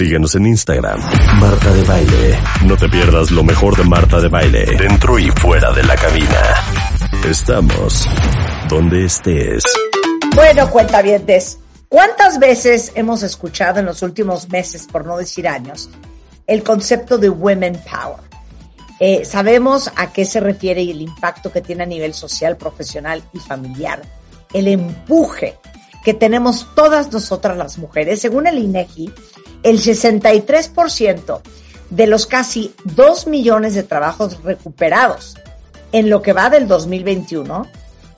Síguenos en Instagram, Marta de Baile. No te pierdas lo mejor de Marta de Baile, dentro y fuera de la cabina. Estamos donde estés. Bueno, cuentavientes, ¿cuántas veces hemos escuchado en los últimos meses, por no decir años, el concepto de Women Power? Eh, sabemos a qué se refiere y el impacto que tiene a nivel social, profesional y familiar. El empuje que tenemos todas nosotras las mujeres. Según el INEGI, el 63% de los casi 2 millones de trabajos recuperados en lo que va del 2021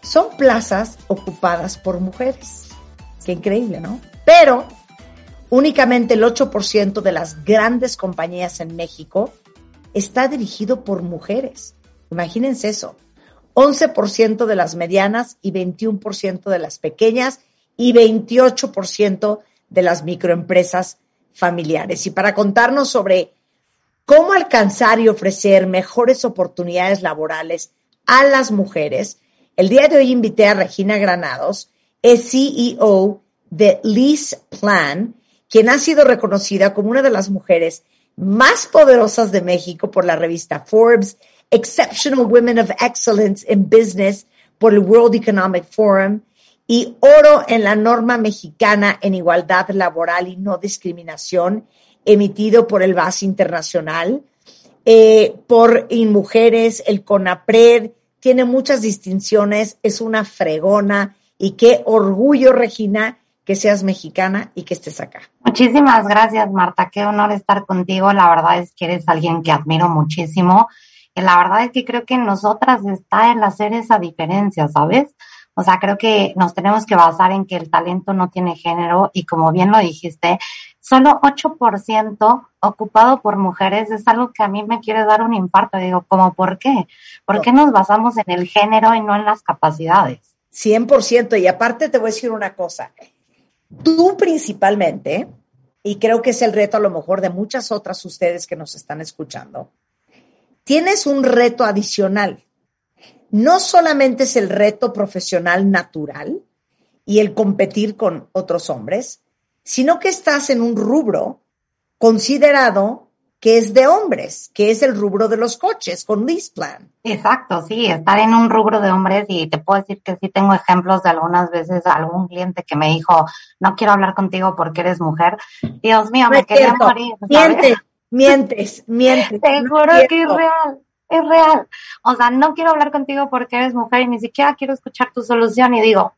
son plazas ocupadas por mujeres. Qué increíble, ¿no? Pero únicamente el 8% de las grandes compañías en México está dirigido por mujeres. Imagínense eso. 11% de las medianas y 21% de las pequeñas y 28% de las microempresas familiares. Y para contarnos sobre cómo alcanzar y ofrecer mejores oportunidades laborales a las mujeres, el día de hoy invité a Regina Granados, es CEO de Lease Plan, quien ha sido reconocida como una de las mujeres más poderosas de México por la revista Forbes, Exceptional Women of Excellence in Business por el World Economic Forum y oro en la norma mexicana en igualdad laboral y no discriminación, emitido por el BAS Internacional, eh, por Mujeres, el CONAPRED, tiene muchas distinciones, es una fregona y qué orgullo, Regina, que seas mexicana y que estés acá. Muchísimas gracias, Marta. Qué honor estar contigo. La verdad es que eres alguien que admiro muchísimo. La verdad es que creo que en nosotras está el hacer esa diferencia, ¿sabes? O sea, creo que nos tenemos que basar en que el talento no tiene género y como bien lo dijiste, solo 8% ocupado por mujeres es algo que a mí me quiere dar un infarto. Digo, ¿cómo por qué? ¿Por qué nos basamos en el género y no en las capacidades? 100%. Y aparte te voy a decir una cosa. Tú principalmente, y creo que es el reto a lo mejor de muchas otras ustedes que nos están escuchando, tienes un reto adicional no solamente es el reto profesional natural y el competir con otros hombres, sino que estás en un rubro considerado que es de hombres, que es el rubro de los coches con lease plan. Exacto, sí, estar en un rubro de hombres y te puedo decir que sí tengo ejemplos de algunas veces algún cliente que me dijo, no quiero hablar contigo porque eres mujer. Dios mío, me quería morir. Mientes, mientes, mientes. Te juro que es real es real. O sea, no quiero hablar contigo porque eres mujer y ni siquiera quiero escuchar tu solución. Y digo,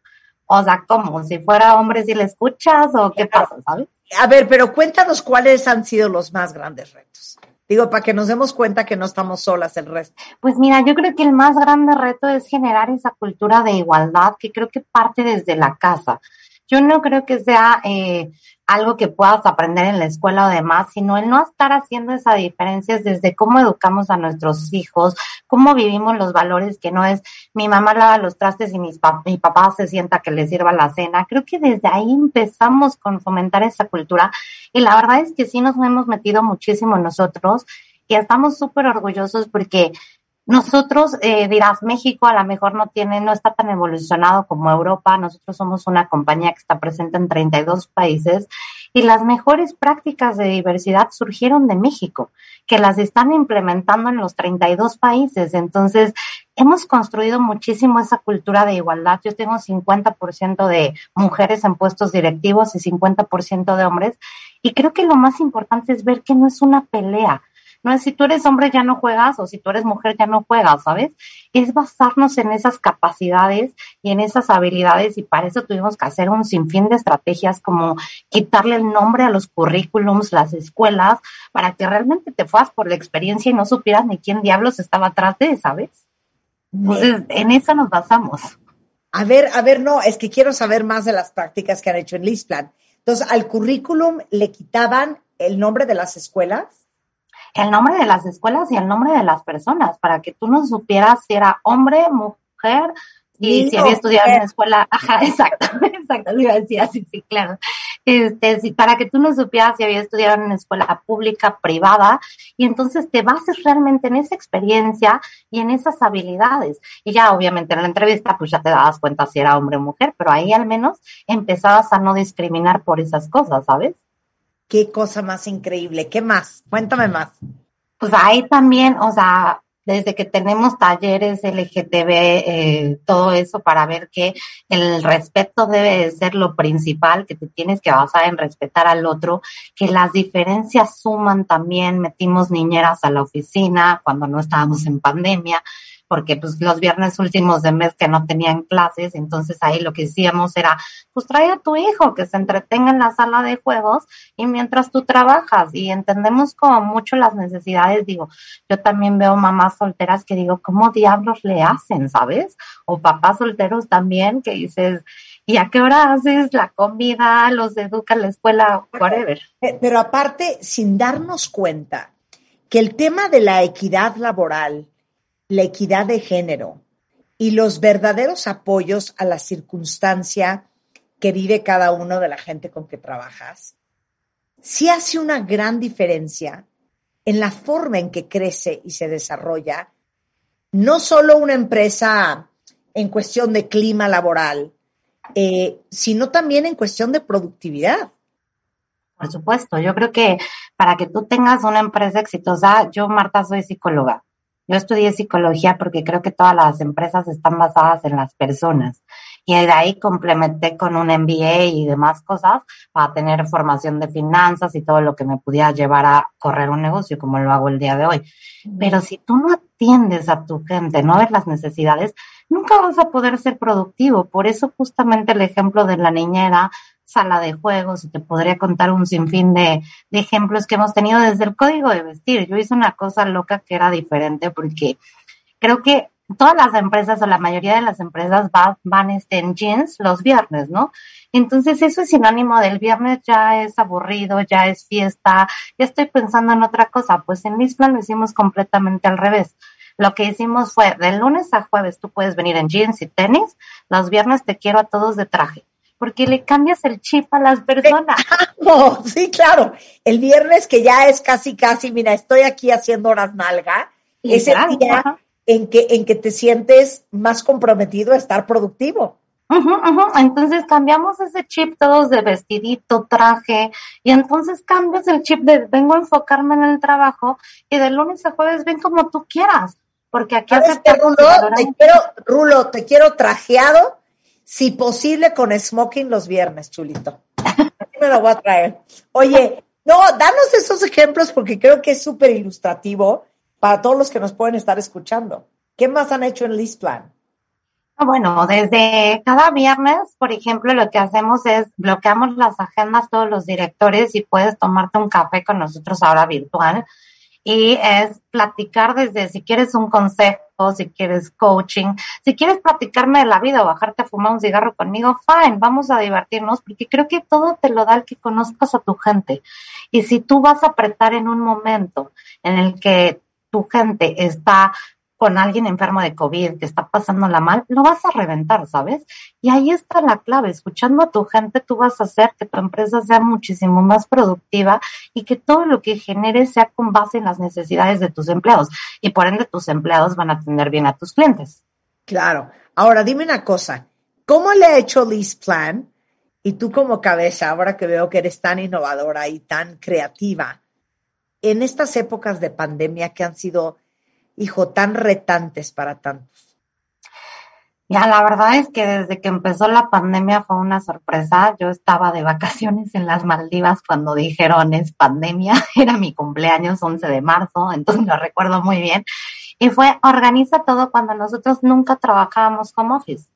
o sea, ¿cómo? Si fuera hombre, si le escuchas o qué pasa, ¿sabes? A ver, pero cuéntanos cuáles han sido los más grandes retos. Digo, para que nos demos cuenta que no estamos solas el resto. Pues mira, yo creo que el más grande reto es generar esa cultura de igualdad que creo que parte desde la casa. Yo no creo que sea eh, algo que puedas aprender en la escuela o demás, sino el no estar haciendo esas diferencias desde cómo educamos a nuestros hijos, cómo vivimos los valores, que no es mi mamá lava los trastes y mis mi papá se sienta que le sirva la cena. Creo que desde ahí empezamos con fomentar esa cultura y la verdad es que sí nos hemos metido muchísimo nosotros y estamos súper orgullosos porque nosotros, eh, dirás, México a lo mejor no tiene, no está tan evolucionado como Europa. Nosotros somos una compañía que está presente en 32 países y las mejores prácticas de diversidad surgieron de México, que las están implementando en los 32 países. Entonces, hemos construido muchísimo esa cultura de igualdad. Yo tengo 50% de mujeres en puestos directivos y 50% de hombres. Y creo que lo más importante es ver que no es una pelea no es si tú eres hombre ya no juegas o si tú eres mujer ya no juegas, ¿sabes? Es basarnos en esas capacidades y en esas habilidades y para eso tuvimos que hacer un sinfín de estrategias como quitarle el nombre a los currículums, las escuelas, para que realmente te fueras por la experiencia y no supieras ni quién diablos estaba atrás de, ¿sabes? Entonces, en eso nos basamos. A ver, a ver, no, es que quiero saber más de las prácticas que han hecho en Lisplan. Entonces, al currículum le quitaban el nombre de las escuelas el nombre de las escuelas y el nombre de las personas, para que tú no supieras si era hombre, mujer, y si había estudiado en una escuela, ajá, exacto, exacto, lo iba a decir así, sí, claro. Este, para que tú no supieras si había estudiado en una escuela pública, privada, y entonces te bases realmente en esa experiencia y en esas habilidades. Y ya obviamente en la entrevista pues ya te dabas cuenta si era hombre o mujer, pero ahí al menos empezabas a no discriminar por esas cosas, ¿sabes? Qué cosa más increíble. ¿Qué más? Cuéntame más. Pues ahí también, o sea, desde que tenemos talleres LGTB, eh, todo eso para ver que el respeto debe ser lo principal, que te tienes que basar en respetar al otro, que las diferencias suman también, metimos niñeras a la oficina cuando no estábamos en pandemia, porque pues los viernes últimos de mes que no tenían clases, entonces ahí lo que hacíamos era, pues trae a tu hijo que se entretenga en la sala de juegos y mientras tú trabajas y entendemos como mucho las necesidades, digo, yo también veo mamás solteras que digo, ¿cómo diablos le hacen, sabes? O papás solteros también que dices, ¿y a qué hora haces la comida, los educa la escuela, whatever? Eh, pero aparte, sin darnos cuenta que el tema de la equidad laboral, la equidad de género y los verdaderos apoyos a la circunstancia que vive cada uno de la gente con que trabajas, sí hace una gran diferencia en la forma en que crece y se desarrolla no solo una empresa en cuestión de clima laboral, eh, sino también en cuestión de productividad. Por supuesto, yo creo que para que tú tengas una empresa exitosa, yo Marta soy psicóloga yo estudié psicología porque creo que todas las empresas están basadas en las personas. Y de ahí complementé con un MBA y demás cosas para tener formación de finanzas y todo lo que me pudiera llevar a correr un negocio como lo hago el día de hoy. Pero si tú no atiendes a tu gente, no ves las necesidades, nunca vas a poder ser productivo. Por eso justamente el ejemplo de la niñera sala de juegos y te podría contar un sinfín de, de ejemplos que hemos tenido desde el código de vestir. Yo hice una cosa loca que era diferente porque creo que todas las empresas o la mayoría de las empresas van, este, en jeans los viernes, ¿no? Entonces eso es sinónimo del viernes ya es aburrido, ya es fiesta, ya estoy pensando en otra cosa. Pues en Lisplan lo hicimos completamente al revés. Lo que hicimos fue de lunes a jueves tú puedes venir en jeans y tenis, los viernes te quiero a todos de traje porque le cambias el chip a las personas. sí, claro. El viernes que ya es casi, casi, mira, estoy aquí haciendo horas nalga, es el día en que, en que te sientes más comprometido a estar productivo. Entonces cambiamos ese chip todos de vestidito, traje, y entonces cambias el chip de vengo a enfocarme en el trabajo y de lunes a jueves ven como tú quieras, porque aquí hace Rulo, te quiero, Rulo, te quiero trajeado si posible con smoking los viernes, chulito. me lo voy a traer. Oye, no, danos esos ejemplos porque creo que es súper ilustrativo para todos los que nos pueden estar escuchando. ¿Qué más han hecho en Listplan? Ah, bueno, desde cada viernes, por ejemplo, lo que hacemos es bloqueamos las agendas todos los directores y puedes tomarte un café con nosotros ahora virtual y es platicar desde si quieres un consejo, si quieres coaching, si quieres platicarme de la vida o bajarte a fumar un cigarro conmigo, fine, vamos a divertirnos porque creo que todo te lo da el que conozcas a tu gente. Y si tú vas a apretar en un momento en el que tu gente está con alguien enfermo de COVID que está pasándola mal, lo vas a reventar, ¿sabes? Y ahí está la clave. Escuchando a tu gente, tú vas a hacer que tu empresa sea muchísimo más productiva y que todo lo que genere sea con base en las necesidades de tus empleados. Y por ende, tus empleados van a atender bien a tus clientes. Claro. Ahora, dime una cosa. ¿Cómo le ha hecho Liz Plan? Y tú como cabeza, ahora que veo que eres tan innovadora y tan creativa, en estas épocas de pandemia que han sido hijo, tan retantes para tantos? Ya, la verdad es que desde que empezó la pandemia fue una sorpresa. Yo estaba de vacaciones en las Maldivas cuando dijeron es pandemia. Era mi cumpleaños 11 de marzo, entonces lo recuerdo muy bien. Y fue organiza todo cuando nosotros nunca trabajábamos home office.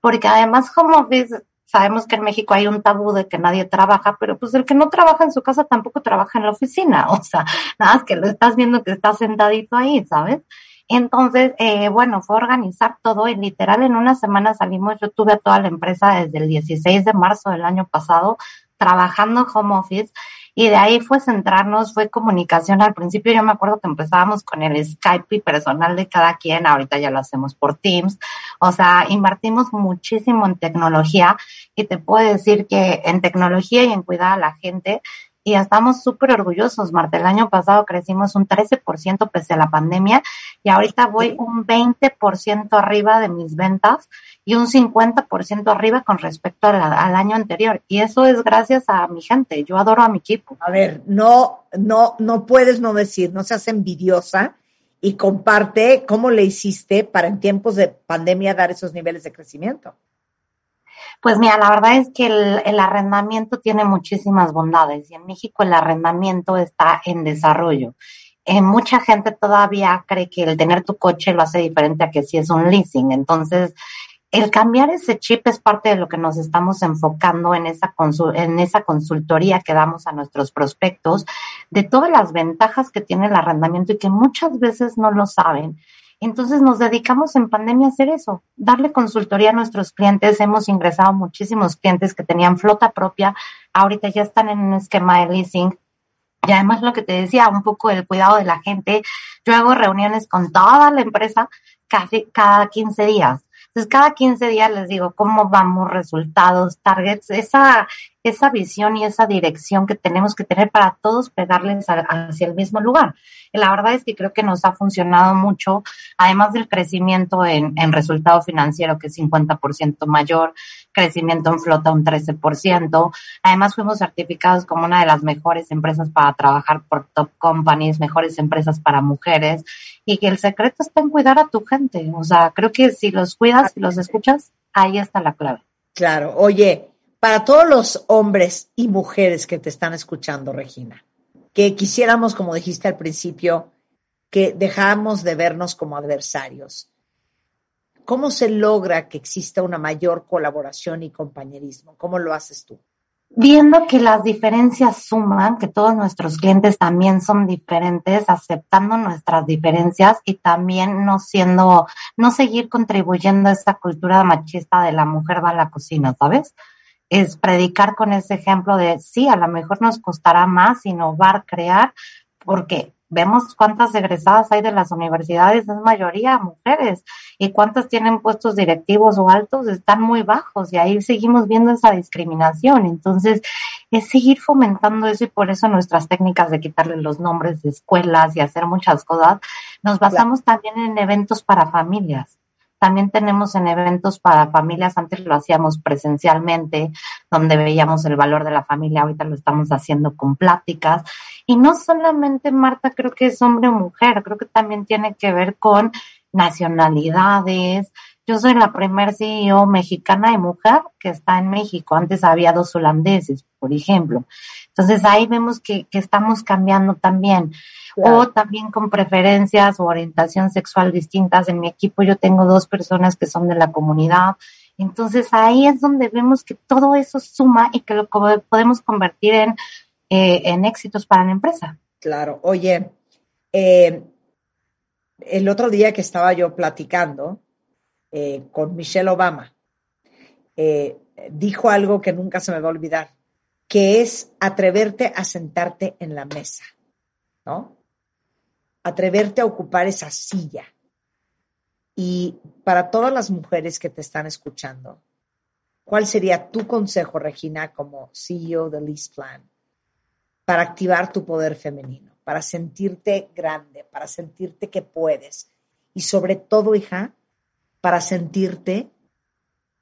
Porque además home office sabemos que en México hay un tabú de que nadie trabaja, pero pues el que no trabaja en su casa tampoco trabaja en la oficina, o sea, nada más que lo estás viendo que está sentadito ahí, ¿sabes? Entonces, eh, bueno, fue organizar todo y literal en una semana salimos, yo tuve a toda la empresa desde el 16 de marzo del año pasado trabajando home office y de ahí fue centrarnos, fue comunicación. Al principio yo me acuerdo que empezábamos con el Skype personal de cada quien, ahorita ya lo hacemos por Teams. O sea, invertimos muchísimo en tecnología y te puedo decir que en tecnología y en cuidar a la gente, y estamos súper orgullosos, Marta. El año pasado crecimos un 13% pese a la pandemia y ahorita voy un 20% arriba de mis ventas y un 50% arriba con respecto al año anterior. Y eso es gracias a mi gente. Yo adoro a mi equipo. A ver, no, no, no puedes no decir, no seas envidiosa y comparte cómo le hiciste para en tiempos de pandemia dar esos niveles de crecimiento. Pues mira, la verdad es que el, arrendamiento tiene muchísimas bondades y en México el arrendamiento está en desarrollo. Eh, mucha gente todavía cree que el tener tu coche lo hace diferente a que si es un leasing. Entonces, el cambiar ese chip es parte de lo que nos estamos enfocando en esa, en esa consultoría que damos a nuestros prospectos, de todas las ventajas que tiene el arrendamiento y que muchas veces no lo saben entonces nos dedicamos en pandemia a hacer eso, darle consultoría a nuestros clientes. Hemos ingresado muchísimos clientes que tenían flota propia, ahorita ya están en un esquema de leasing. Y además lo que te decía, un poco el cuidado de la gente. Yo hago reuniones con toda la empresa casi cada 15 días. Entonces, cada 15 días les digo cómo vamos, resultados, targets, esa, esa visión y esa dirección que tenemos que tener para todos pegarles hacia el mismo lugar. la verdad es que creo que nos ha funcionado mucho, además del crecimiento en, en resultado financiero, que es 50% mayor, crecimiento en flota un 13%. Además, fuimos certificados como una de las mejores empresas para trabajar por top companies, mejores empresas para mujeres, y que el secreto está en cuidar a tu gente. O sea, creo que si los cuidas, y los escuchas, ahí está la clave. Claro. Oye, para todos los hombres y mujeres que te están escuchando, Regina, que quisiéramos, como dijiste al principio, que dejáramos de vernos como adversarios. ¿Cómo se logra que exista una mayor colaboración y compañerismo? ¿Cómo lo haces tú? Viendo que las diferencias suman, que todos nuestros clientes también son diferentes, aceptando nuestras diferencias y también no siendo, no seguir contribuyendo a esa cultura machista de la mujer va a la cocina, ¿sabes? Es predicar con ese ejemplo de sí, a lo mejor nos costará más innovar, crear, porque vemos cuántas egresadas hay de las universidades, es mayoría mujeres, y cuántas tienen puestos directivos o altos, están muy bajos, y ahí seguimos viendo esa discriminación. Entonces, es seguir fomentando eso y por eso nuestras técnicas de quitarle los nombres de escuelas y hacer muchas cosas, nos basamos también en eventos para familias. También tenemos en eventos para familias, antes lo hacíamos presencialmente, donde veíamos el valor de la familia, ahorita lo estamos haciendo con pláticas. Y no solamente, Marta, creo que es hombre o mujer, creo que también tiene que ver con nacionalidades. Yo soy la primer CEO mexicana y mujer que está en México. Antes había dos holandeses, por ejemplo. Entonces ahí vemos que, que estamos cambiando también o también con preferencias o orientación sexual distintas. En mi equipo yo tengo dos personas que son de la comunidad. Entonces ahí es donde vemos que todo eso suma y que lo podemos convertir en, eh, en éxitos para la empresa. Claro, oye, eh, el otro día que estaba yo platicando eh, con Michelle Obama, dijo algo que nunca se me va a olvidar, que es atreverte a sentarte en la mesa, ¿no? atreverte a ocupar esa silla. Y para todas las mujeres que te están escuchando, ¿cuál sería tu consejo, Regina, como CEO de Lease Plan, para activar tu poder femenino, para sentirte grande, para sentirte que puedes? Y sobre todo, hija, para sentirte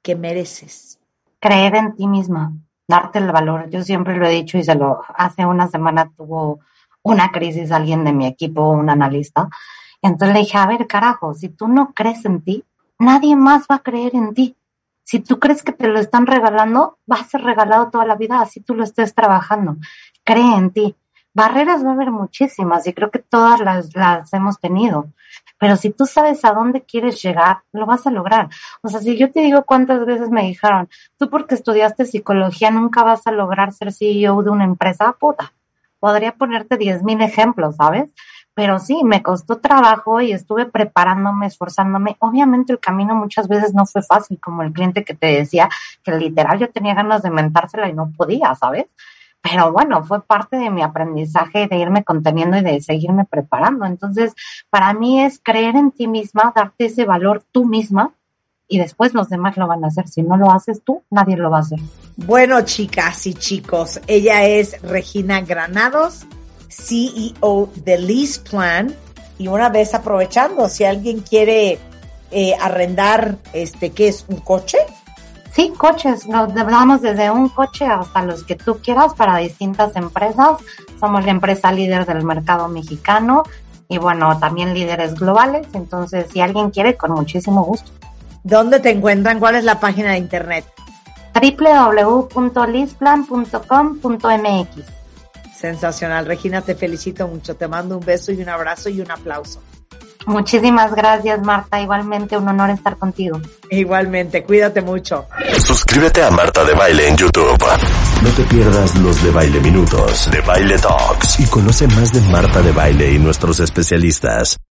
que mereces. Creer en ti misma, darte el valor. Yo siempre lo he dicho y se lo hace una semana tuvo una crisis alguien de mi equipo, un analista. Entonces le dije, a ver, carajo, si tú no crees en ti, nadie más va a creer en ti. Si tú crees que te lo están regalando, va a ser regalado toda la vida, así tú lo estés trabajando. Cree en ti. Barreras va a haber muchísimas y creo que todas las, las hemos tenido. Pero si tú sabes a dónde quieres llegar, lo vas a lograr. O sea, si yo te digo cuántas veces me dijeron, tú porque estudiaste psicología nunca vas a lograr ser CEO de una empresa, puta podría ponerte diez mil ejemplos, ¿sabes? Pero sí, me costó trabajo y estuve preparándome, esforzándome. Obviamente el camino muchas veces no fue fácil, como el cliente que te decía que literal yo tenía ganas de mentársela y no podía, ¿sabes? Pero bueno, fue parte de mi aprendizaje de irme conteniendo y de seguirme preparando. Entonces, para mí es creer en ti misma, darte ese valor tú misma y después los demás lo van a hacer. Si no lo haces tú, nadie lo va a hacer. Bueno, chicas y chicos, ella es Regina Granados, CEO de Lease Plan. Y una vez aprovechando, si alguien quiere eh, arrendar, este, ¿qué es? ¿Un coche? Sí, coches. Nos damos desde un coche hasta los que tú quieras para distintas empresas. Somos la empresa líder del mercado mexicano y bueno, también líderes globales. Entonces, si alguien quiere, con muchísimo gusto. ¿Dónde te encuentran? ¿Cuál es la página de internet? www.lisplan.com.mx. Sensacional, Regina, te felicito mucho. Te mando un beso y un abrazo y un aplauso. Muchísimas gracias, Marta. Igualmente, un honor estar contigo. Igualmente, cuídate mucho. Suscríbete a Marta de Baile en YouTube. No te pierdas los de Baile Minutos, de Baile Talks y conoce más de Marta de Baile y nuestros especialistas.